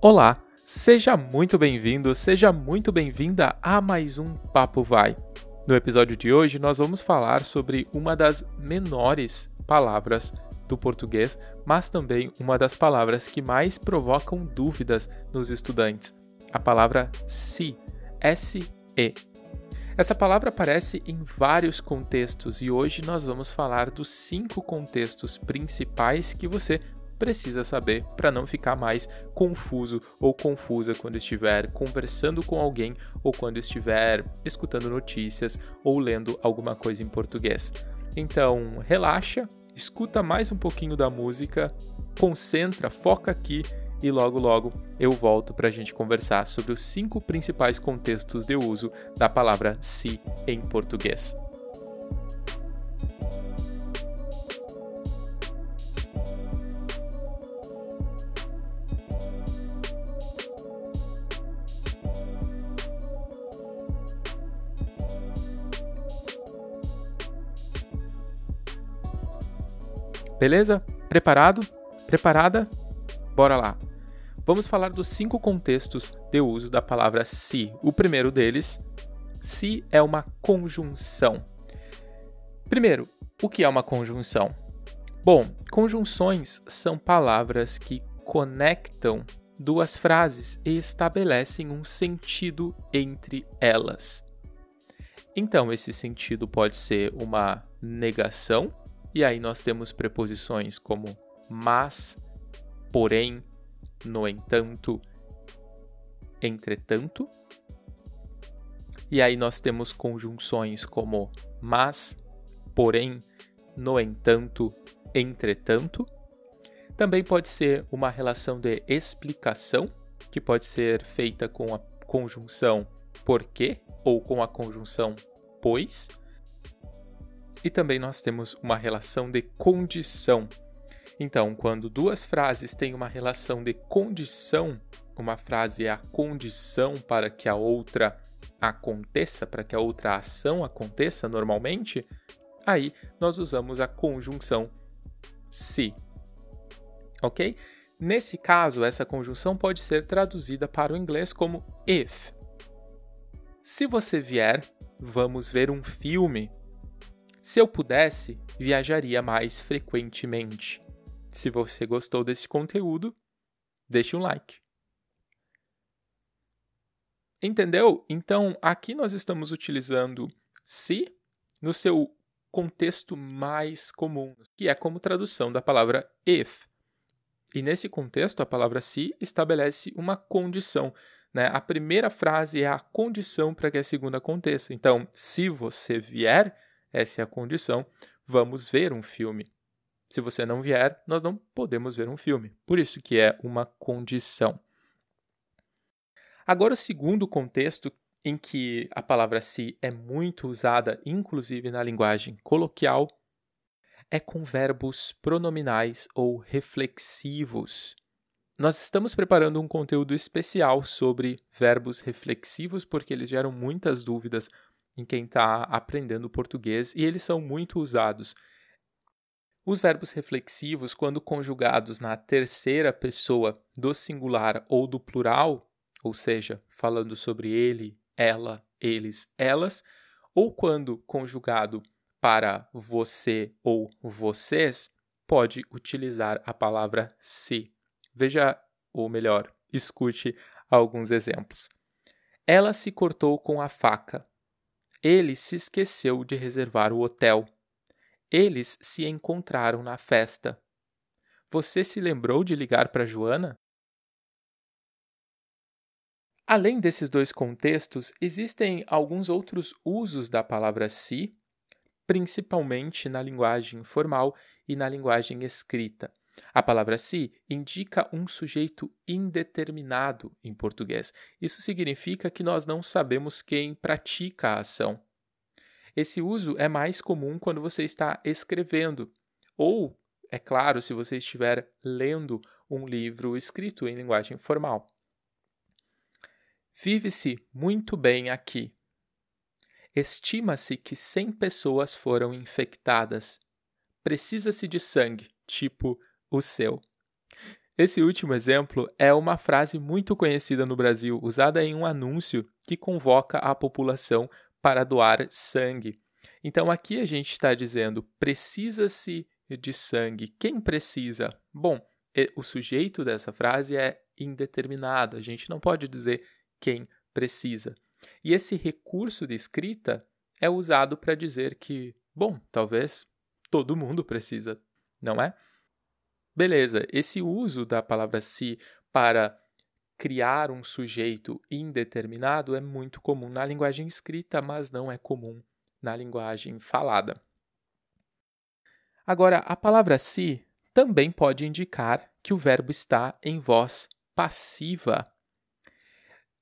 Olá, seja muito bem-vindo, seja muito bem-vinda a mais um Papo Vai. No episódio de hoje, nós vamos falar sobre uma das menores palavras do português, mas também uma das palavras que mais provocam dúvidas nos estudantes, a palavra se, S-E. Essa palavra aparece em vários contextos e hoje nós vamos falar dos cinco contextos principais que você precisa saber para não ficar mais confuso ou confusa quando estiver conversando com alguém ou quando estiver escutando notícias ou lendo alguma coisa em português. Então, relaxa, escuta mais um pouquinho da música, concentra, foca aqui e logo logo eu volto para a gente conversar sobre os cinco principais contextos de uso da palavra se em português. Beleza? Preparado? Preparada? Bora lá! Vamos falar dos cinco contextos de uso da palavra se. O primeiro deles, se é uma conjunção. Primeiro, o que é uma conjunção? Bom, conjunções são palavras que conectam duas frases e estabelecem um sentido entre elas. Então, esse sentido pode ser uma negação e aí nós temos preposições como mas, porém, no entanto, entretanto. E aí nós temos conjunções como mas, porém, no entanto, entretanto. Também pode ser uma relação de explicação, que pode ser feita com a conjunção porque ou com a conjunção pois. E também nós temos uma relação de condição. Então, quando duas frases têm uma relação de condição, uma frase é a condição para que a outra aconteça, para que a outra ação aconteça normalmente, aí nós usamos a conjunção se. Ok? Nesse caso, essa conjunção pode ser traduzida para o inglês como if. Se você vier, vamos ver um filme. Se eu pudesse, viajaria mais frequentemente. Se você gostou desse conteúdo, deixe um like. Entendeu? Então, aqui nós estamos utilizando se no seu contexto mais comum, que é como tradução da palavra if. E nesse contexto, a palavra se estabelece uma condição. Né? A primeira frase é a condição para que a segunda aconteça. Então, se você vier, essa é a condição. Vamos ver um filme. Se você não vier, nós não podemos ver um filme. Por isso que é uma condição. Agora, o segundo contexto em que a palavra se é muito usada, inclusive na linguagem coloquial, é com verbos pronominais ou reflexivos. Nós estamos preparando um conteúdo especial sobre verbos reflexivos porque eles geram muitas dúvidas em quem está aprendendo português e eles são muito usados. Os verbos reflexivos, quando conjugados na terceira pessoa do singular ou do plural, ou seja, falando sobre ele, ela, eles, elas, ou quando conjugado para você ou vocês, pode utilizar a palavra se. Veja, ou melhor, escute alguns exemplos. Ela se cortou com a faca. Ele se esqueceu de reservar o hotel. Eles se encontraram na festa. Você se lembrou de ligar para Joana? Além desses dois contextos, existem alguns outros usos da palavra se, principalmente na linguagem formal e na linguagem escrita. A palavra se indica um sujeito indeterminado em português. Isso significa que nós não sabemos quem pratica a ação. Esse uso é mais comum quando você está escrevendo, ou, é claro, se você estiver lendo um livro escrito em linguagem formal. Vive-se muito bem aqui. Estima-se que 100 pessoas foram infectadas. Precisa-se de sangue, tipo o seu. Esse último exemplo é uma frase muito conhecida no Brasil, usada em um anúncio que convoca a população para doar sangue. Então aqui a gente está dizendo precisa-se de sangue. Quem precisa? Bom, o sujeito dessa frase é indeterminado. A gente não pode dizer quem precisa. E esse recurso de escrita é usado para dizer que, bom, talvez todo mundo precisa, não é? Beleza, esse uso da palavra se para criar um sujeito indeterminado é muito comum na linguagem escrita, mas não é comum na linguagem falada. Agora, a palavra se também pode indicar que o verbo está em voz passiva.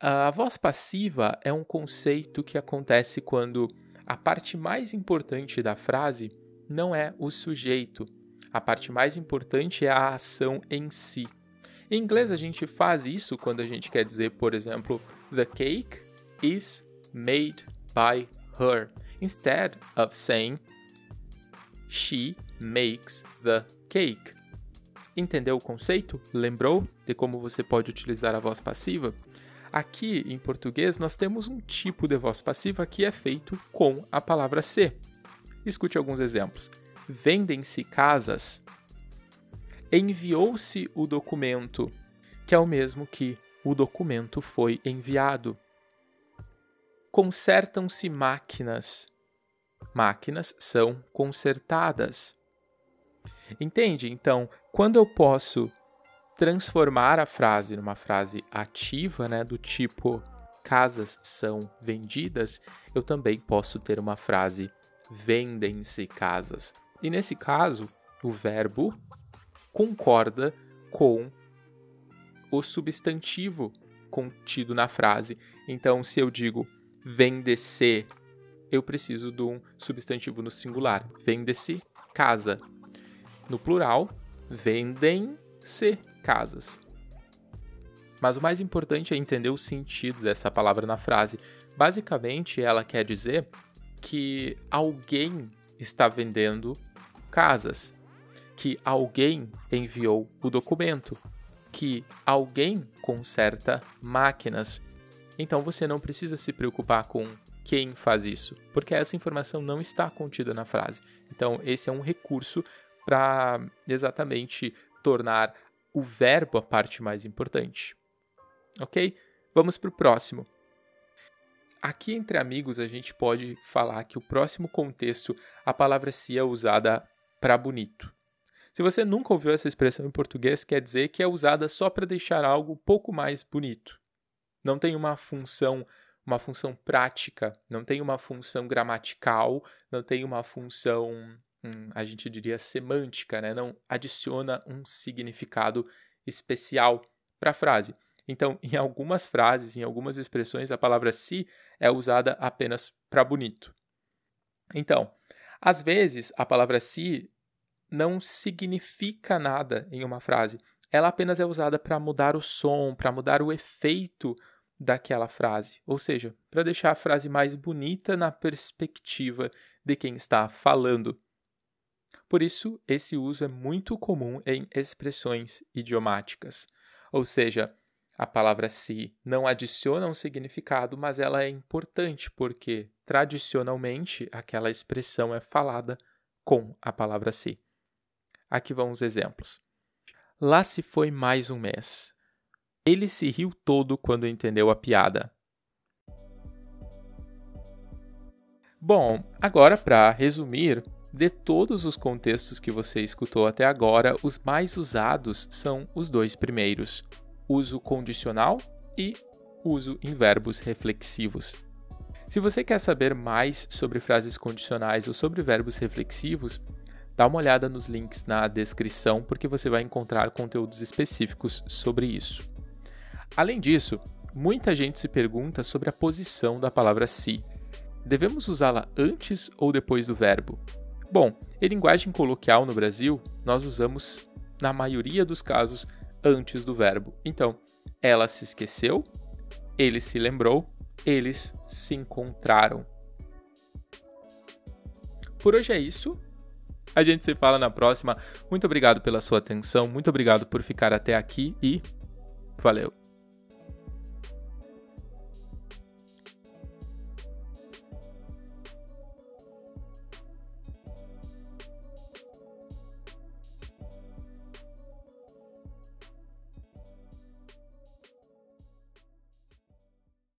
A voz passiva é um conceito que acontece quando a parte mais importante da frase não é o sujeito, a parte mais importante é a ação em si. Em inglês, a gente faz isso quando a gente quer dizer, por exemplo, the cake is made by her, instead of saying she makes the cake. Entendeu o conceito? Lembrou de como você pode utilizar a voz passiva? Aqui em português nós temos um tipo de voz passiva que é feito com a palavra ser. Escute alguns exemplos vendem-se casas, enviou-se o documento, que é o mesmo que o documento foi enviado. Consertam-se máquinas. Máquinas são consertadas. Entende? Então, quando eu posso transformar a frase numa frase ativa, né, do tipo casas são vendidas, eu também posso ter uma frase vendem-se casas. E nesse caso, o verbo concorda com o substantivo contido na frase. Então, se eu digo vende-se, eu preciso de um substantivo no singular. Vende-se casa. No plural, vendem-se casas. Mas o mais importante é entender o sentido dessa palavra na frase. Basicamente, ela quer dizer que alguém está vendendo casas, que alguém enviou o documento, que alguém conserta máquinas. Então você não precisa se preocupar com quem faz isso, porque essa informação não está contida na frase. Então esse é um recurso para exatamente tornar o verbo a parte mais importante. Ok? Vamos para o próximo. Aqui entre amigos a gente pode falar que o próximo contexto a palavra se é usada para bonito. Se você nunca ouviu essa expressão em português, quer dizer que é usada só para deixar algo um pouco mais bonito. Não tem uma função, uma função prática, não tem uma função gramatical, não tem uma função, hum, a gente diria semântica, né? Não adiciona um significado especial para a frase. Então, em algumas frases, em algumas expressões, a palavra se é usada apenas para bonito. Então, às vezes, a palavra se não significa nada em uma frase. Ela apenas é usada para mudar o som, para mudar o efeito daquela frase, ou seja, para deixar a frase mais bonita na perspectiva de quem está falando. Por isso, esse uso é muito comum em expressões idiomáticas, ou seja, a palavra se não adiciona um significado, mas ela é importante porque tradicionalmente aquela expressão é falada com a palavra se. Aqui vão os exemplos. Lá se foi mais um mês. Ele se riu todo quando entendeu a piada. Bom, agora para resumir, de todos os contextos que você escutou até agora, os mais usados são os dois primeiros: uso condicional e uso em verbos reflexivos. Se você quer saber mais sobre frases condicionais ou sobre verbos reflexivos, Dá uma olhada nos links na descrição porque você vai encontrar conteúdos específicos sobre isso. Além disso, muita gente se pergunta sobre a posição da palavra se. Devemos usá-la antes ou depois do verbo? Bom, em linguagem coloquial no Brasil, nós usamos, na maioria dos casos, antes do verbo. Então, ela se esqueceu, ele se lembrou, eles se encontraram. Por hoje é isso. A gente se fala na próxima. Muito obrigado pela sua atenção, muito obrigado por ficar até aqui e valeu!